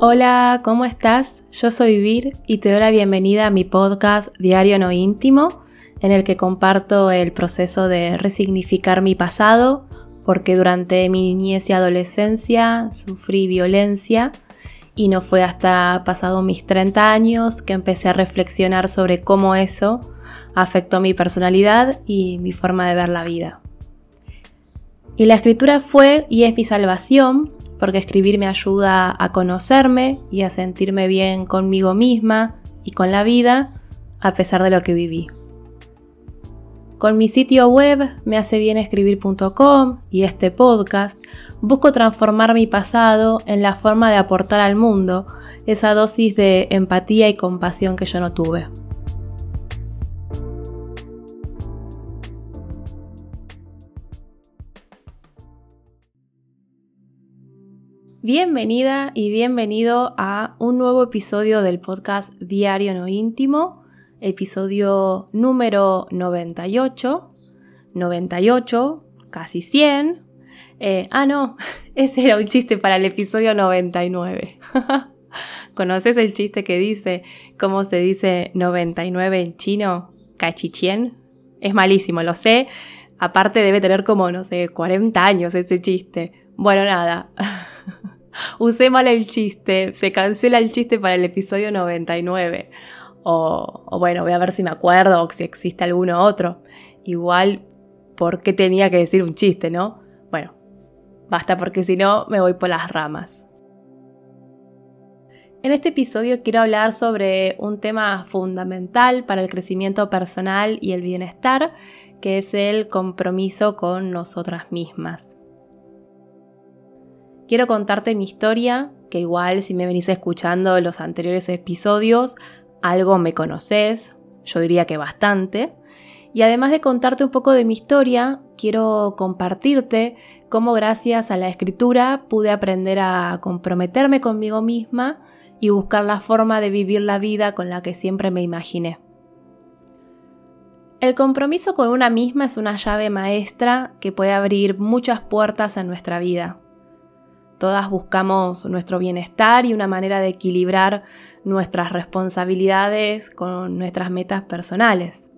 Hola, ¿cómo estás? Yo soy Vir y te doy la bienvenida a mi podcast Diario No Íntimo, en el que comparto el proceso de resignificar mi pasado, porque durante mi niñez y adolescencia sufrí violencia y no fue hasta pasado mis 30 años que empecé a reflexionar sobre cómo eso afectó mi personalidad y mi forma de ver la vida. Y la escritura fue y es mi salvación, porque escribir me ayuda a conocerme y a sentirme bien conmigo misma y con la vida, a pesar de lo que viví. Con mi sitio web me hace bien escribir.com y este podcast busco transformar mi pasado en la forma de aportar al mundo esa dosis de empatía y compasión que yo no tuve. Bienvenida y bienvenido a un nuevo episodio del podcast Diario No Íntimo, episodio número 98, 98, casi 100. Eh, ah, no, ese era un chiste para el episodio 99. ¿Conoces el chiste que dice cómo se dice 99 en chino? Cachichien. Es malísimo, lo sé. Aparte debe tener como, no sé, 40 años ese chiste. Bueno, nada. usé mal el chiste, se cancela el chiste para el episodio 99. O, o, bueno, voy a ver si me acuerdo o si existe alguno otro. Igual, ¿por qué tenía que decir un chiste, no? Bueno, basta porque si no me voy por las ramas. En este episodio quiero hablar sobre un tema fundamental para el crecimiento personal y el bienestar, que es el compromiso con nosotras mismas. Quiero contarte mi historia, que igual si me venís escuchando los anteriores episodios, algo me conoces, yo diría que bastante. Y además de contarte un poco de mi historia, quiero compartirte cómo gracias a la escritura pude aprender a comprometerme conmigo misma y buscar la forma de vivir la vida con la que siempre me imaginé. El compromiso con una misma es una llave maestra que puede abrir muchas puertas en nuestra vida. Todas buscamos nuestro bienestar y una manera de equilibrar nuestras responsabilidades con nuestras metas personales.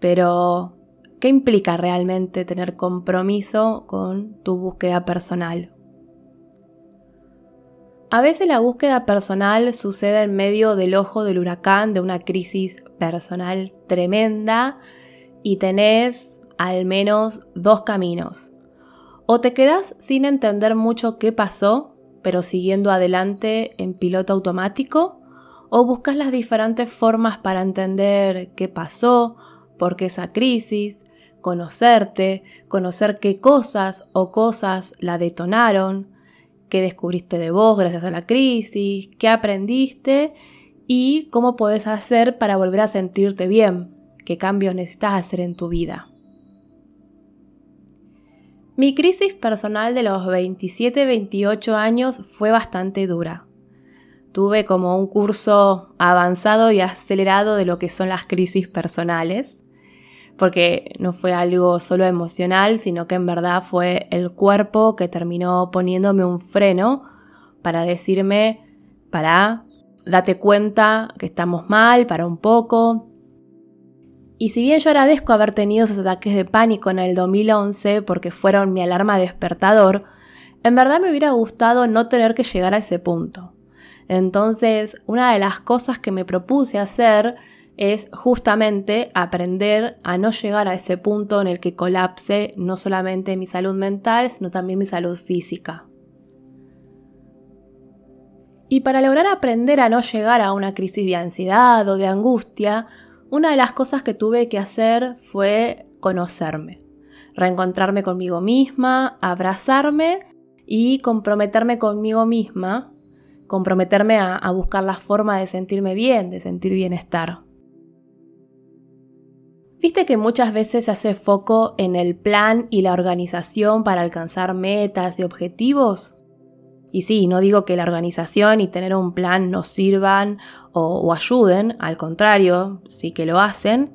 Pero, ¿qué implica realmente tener compromiso con tu búsqueda personal? A veces la búsqueda personal sucede en medio del ojo del huracán de una crisis personal tremenda y tenés al menos dos caminos o te quedas sin entender mucho qué pasó, pero siguiendo adelante en piloto automático, o buscas las diferentes formas para entender qué pasó, por qué esa crisis, conocerte, conocer qué cosas o cosas la detonaron, qué descubriste de vos gracias a la crisis, qué aprendiste y cómo podés hacer para volver a sentirte bien, qué cambios necesitas hacer en tu vida. Mi crisis personal de los 27-28 años fue bastante dura. Tuve como un curso avanzado y acelerado de lo que son las crisis personales, porque no fue algo solo emocional, sino que en verdad fue el cuerpo que terminó poniéndome un freno para decirme, para, date cuenta que estamos mal, para un poco, y si bien yo agradezco haber tenido esos ataques de pánico en el 2011 porque fueron mi alarma despertador, en verdad me hubiera gustado no tener que llegar a ese punto. Entonces, una de las cosas que me propuse hacer es justamente aprender a no llegar a ese punto en el que colapse no solamente mi salud mental, sino también mi salud física. Y para lograr aprender a no llegar a una crisis de ansiedad o de angustia, una de las cosas que tuve que hacer fue conocerme, reencontrarme conmigo misma, abrazarme y comprometerme conmigo misma, comprometerme a, buscar la forma de sentirme bien, de sentir bienestar. Viste que muchas veces se hace foco en el plan y la organización para alcanzar metas y objetivos. Y sí, no digo que la organización y tener un plan no sirvan o, ayuden, al contrario, sí que lo hacen,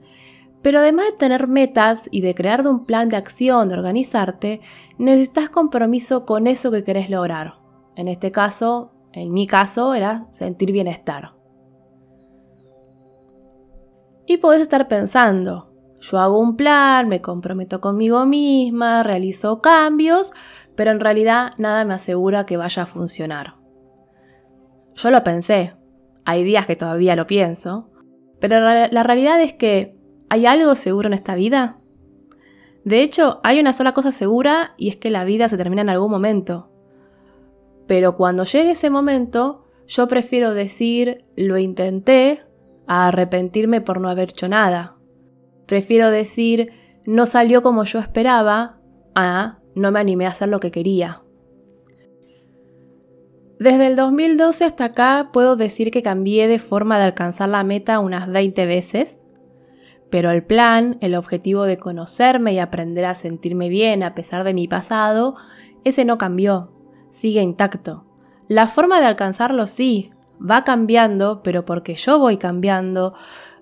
pero además de tener metas y de crear un plan de acción, de organizarte, necesitas compromiso con eso que querés lograr. En este caso, En mi caso era sentir bienestar. Y podés estar pensando, yo hago un plan, me comprometo conmigo misma, realizo cambios, pero en realidad nada me asegura que vaya a funcionar. Yo lo pensé, hay días que todavía lo pienso, pero la realidad es que ¿hay algo seguro en esta vida? De hecho, hay una sola cosa segura y es que la vida se termina en algún momento. Pero cuando llegue ese momento, yo prefiero decir lo intenté a arrepentirme por no haber hecho nada. Prefiero decir no salió como yo esperaba a no me animé a hacer lo que quería. Desde el 2012 hasta acá puedo decir que cambié de forma de alcanzar la meta unas 20 veces, pero el plan, el objetivo de conocerme y aprender a sentirme bien a pesar de mi pasado, ese no cambió, sigue intacto. La forma de alcanzarlo sí, va cambiando, pero porque yo voy cambiando,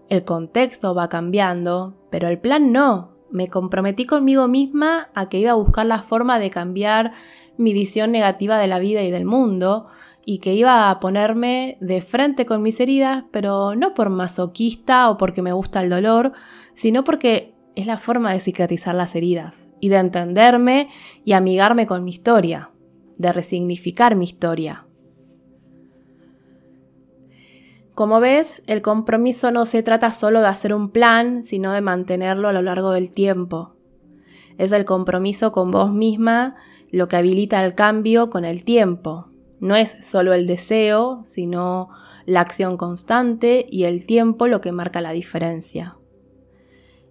el contexto va cambiando, pero el plan no. Me comprometí conmigo misma a que iba a buscar la forma de cambiar mi visión negativa de la vida y del mundo y que iba a ponerme de frente con mis heridas, pero no por masoquista o porque me gusta el dolor, sino porque es la forma de cicatrizar las heridas y de entenderme y amigarme con mi historia, de resignificar mi historia. Como ves, el compromiso no se trata solo de hacer un plan, sino de mantenerlo a lo largo del tiempo. Es el compromiso con vos misma lo que habilita el cambio con el tiempo. No es solo el deseo, sino la acción constante y el tiempo lo que marca la diferencia.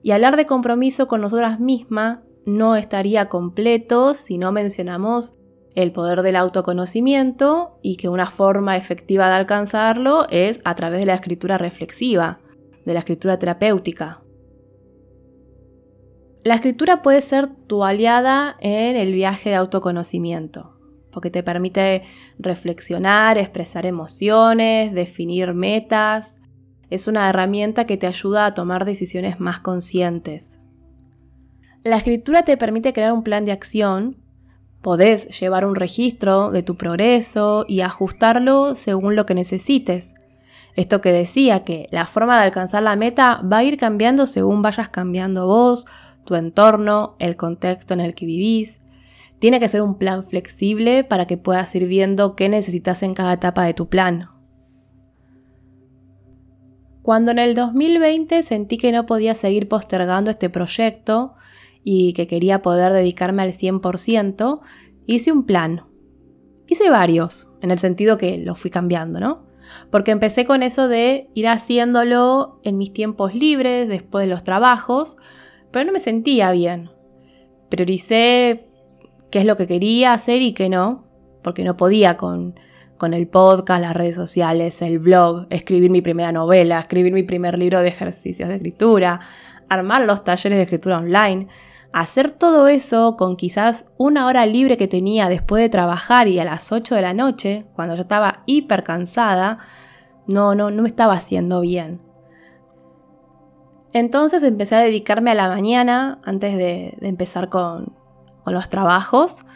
Y hablar de compromiso con nosotras mismas no estaría completo si no mencionamos el poder del autoconocimiento y que una forma efectiva de alcanzarlo es a través de la escritura reflexiva, de la escritura terapéutica. La escritura puede ser tu aliada en el viaje de autoconocimiento, porque te permite reflexionar, expresar emociones, definir metas. Es una herramienta que te ayuda a tomar decisiones más conscientes. La escritura te permite crear un plan de acción, podés llevar un registro de tu progreso y ajustarlo según lo que necesites. Esto que decía que la forma de alcanzar la meta va a ir cambiando según vayas cambiando vos, tu entorno, el contexto en el que vivís. Tiene que ser un plan flexible para que puedas ir viendo qué necesitas en cada etapa de tu plan. Cuando en el 2020 sentí que no podía seguir postergando este proyecto y que quería poder dedicarme al 100%, hice un plan. Hice varios, en el sentido que lo fui cambiando, ¿no? Porque empecé con eso de ir haciéndolo en mis tiempos libres, después de los trabajos, pero no me sentía bien. Prioricé qué es lo que quería hacer y qué no, porque no podía con, con el podcast, las redes sociales, el blog, escribir mi primera novela, escribir mi primer libro de ejercicios de escritura, armar los talleres de escritura online. Hacer todo eso con quizás una hora libre que tenía después de trabajar y a las 8 de la noche, cuando yo estaba hiper cansada, no, no, no me estaba haciendo bien. Entonces empecé a dedicarme a la mañana antes de, empezar con, con los trabajos,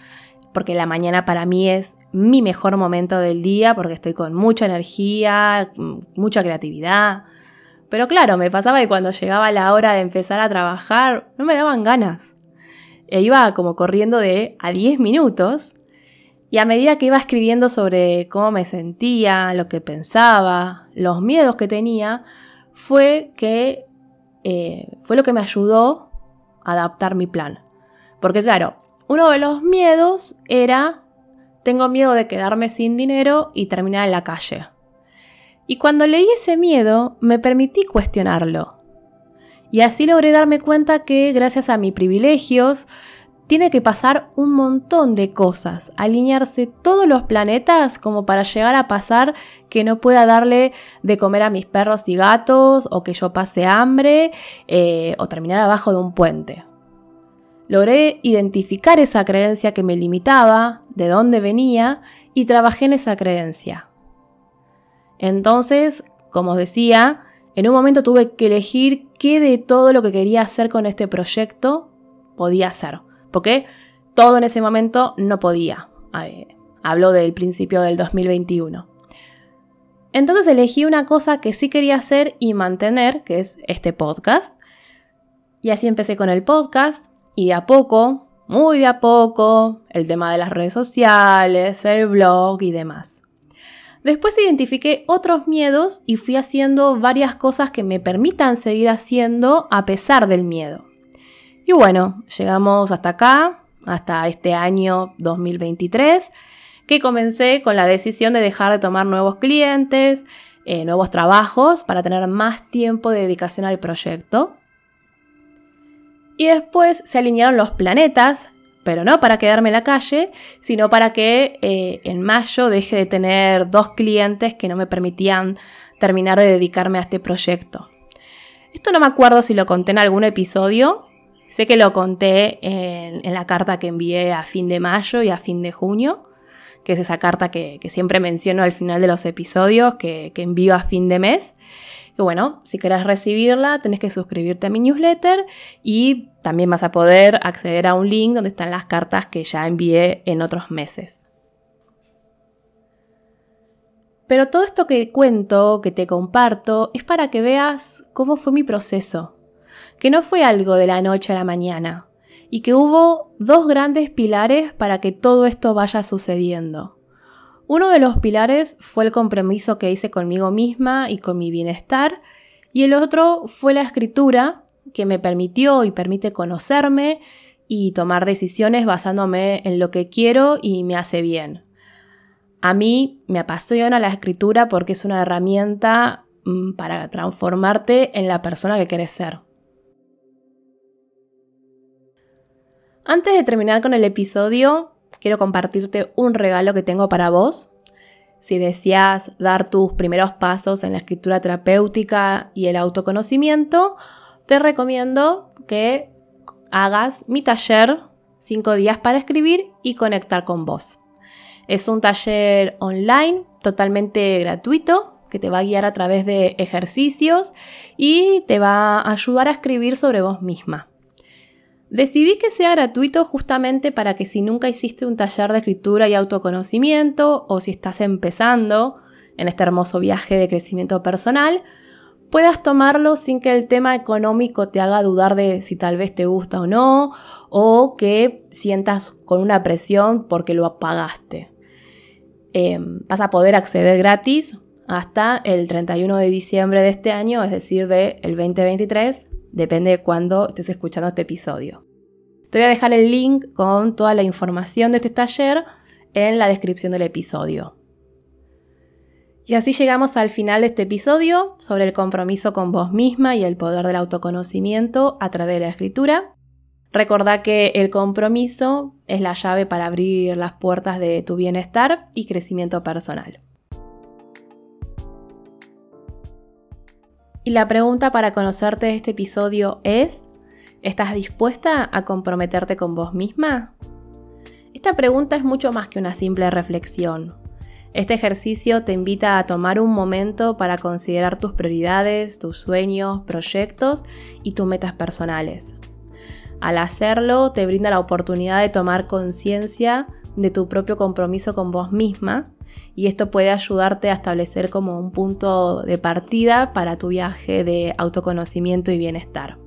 porque la mañana para mí es mi mejor momento del día, porque estoy con mucha energía, mucha creatividad. Pero claro, me pasaba que cuando llegaba la hora de empezar a trabajar, no me daban ganas. E iba como corriendo de a 10 minutos. Y a medida que iba escribiendo sobre cómo me sentía, lo que pensaba, los miedos que tenía, fue que eh, fue lo que me ayudó a adaptar mi plan. Porque claro, uno de los miedos era, tengo miedo de quedarme sin dinero y terminar en la calle. Y cuando leí ese miedo, me permití cuestionarlo. Y así logré darme cuenta que gracias a mis privilegios, tiene que pasar un montón de cosas, alinearse todos los planetas como para llegar a pasar que no pueda darle de comer a mis perros y gatos o que yo pase hambre eh, o terminar abajo de un puente. Logré identificar esa creencia que me limitaba, de dónde venía y trabajé en esa creencia. Entonces, como os decía, en un momento tuve que elegir qué de todo lo que quería hacer con este proyecto podía hacer porque todo en ese momento no podía. Hablo del principio del 2021. Entonces elegí una cosa que sí quería hacer y mantener, que es este podcast. Y así empecé con el podcast y de a poco, muy de a poco, el tema de las redes sociales, el blog y demás. Después identifiqué otros miedos y fui haciendo varias cosas que me permitan seguir haciendo a pesar del miedo. Y bueno, llegamos hasta acá, hasta este año 2023 que comencé con la decisión de dejar de tomar nuevos clientes, eh, nuevos trabajos para tener más tiempo de dedicación al proyecto. Y después se alinearon los planetas, pero no para quedarme en la calle, sino para que eh, en mayo deje de tener dos clientes que no me permitían terminar de dedicarme a este proyecto. Esto no me acuerdo si lo conté en algún episodio, sé que lo conté en la carta que envié a fin de mayo y a fin de junio, que es esa carta que, siempre menciono al final de los episodios, que, envío a fin de mes. Que bueno, si querés recibirla, tenés que suscribirte a mi newsletter y también vas a poder acceder a un link donde están las cartas que ya envié en otros meses. Pero todo esto que cuento, que te comparto, es para que veas cómo fue mi proceso. Que no fue algo de la noche a la mañana y que hubo dos grandes pilares para que todo esto vaya sucediendo. Uno de los pilares fue el compromiso que hice conmigo misma y con mi bienestar, y el otro fue la escritura, que me permitió y permite conocerme y tomar decisiones basándome en lo que quiero y me hace bien. A mí me apasiona la escritura porque es una herramienta mm, para transformarte en la persona que quieres ser. Antes de terminar con el episodio, quiero compartirte un regalo que tengo para vos. Si deseas dar tus primeros pasos en la escritura terapéutica y el autoconocimiento, te recomiendo que hagas mi taller 5 días para escribir y conectar con vos. Es un taller online totalmente gratuito que te va a guiar a través de ejercicios y te va a ayudar a escribir sobre vos misma. Decidí que sea gratuito justamente para que si nunca hiciste un taller de escritura y autoconocimiento o si estás empezando en este hermoso viaje de crecimiento personal, puedas tomarlo sin que el tema económico te haga dudar de si tal vez te gusta o no, o que sientas con una presión porque lo apagaste. Em, vas a poder acceder gratis hasta el 31 de diciembre de este año, es decir, del 2023, depende de cuándo estés escuchando este episodio. Te voy a dejar el link con toda la información de este taller en la descripción del episodio. Y así llegamos al final de este episodio sobre el compromiso con vos misma y el poder del autoconocimiento a través de la escritura. Recordá que el compromiso es la llave para abrir las puertas de tu bienestar y crecimiento personal. Y la pregunta para conocerte de este episodio es, ¿estás dispuesta a comprometerte con vos misma? Esta pregunta es mucho más que una simple reflexión. Este ejercicio te invita a tomar un momento para considerar tus prioridades, tus sueños, proyectos y tus metas personales. Al hacerlo, te brinda la oportunidad de tomar conciencia de tu propio compromiso con vos misma y esto puede ayudarte a establecer como un punto de partida para tu viaje de autoconocimiento y bienestar.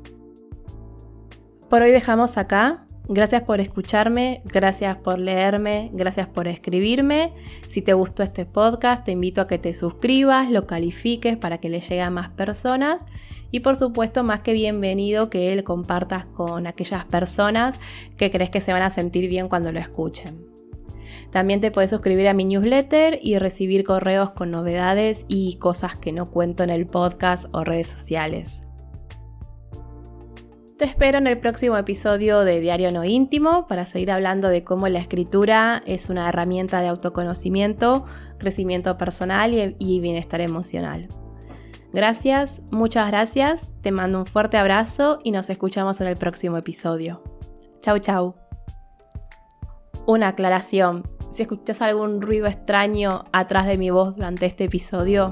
Por hoy dejamos acá. Gracias por escucharme, gracias por leerme, gracias por escribirme. Si te gustó este podcast, te invito a que te suscribas, lo califiques para que le llegue a más personas y por supuesto, más que bienvenido que lo compartas con aquellas personas que crees que se van a sentir bien cuando lo escuchen. También te puedes suscribir a mi newsletter y recibir correos con novedades y cosas que no cuento en el podcast o redes sociales. Te espero en el próximo episodio de Diario No Íntimo para seguir hablando de cómo la escritura es una herramienta de autoconocimiento, crecimiento personal y, bienestar emocional. Gracias, muchas gracias, te mando un fuerte abrazo y nos escuchamos en el próximo episodio. Chau, chau. Una aclaración, si escuchas algún ruido extraño atrás de mi voz durante este episodio,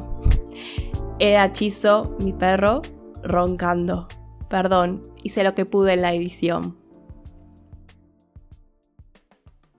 era Chizo, mi perro, roncando. Perdón, hice lo que pude en la edición.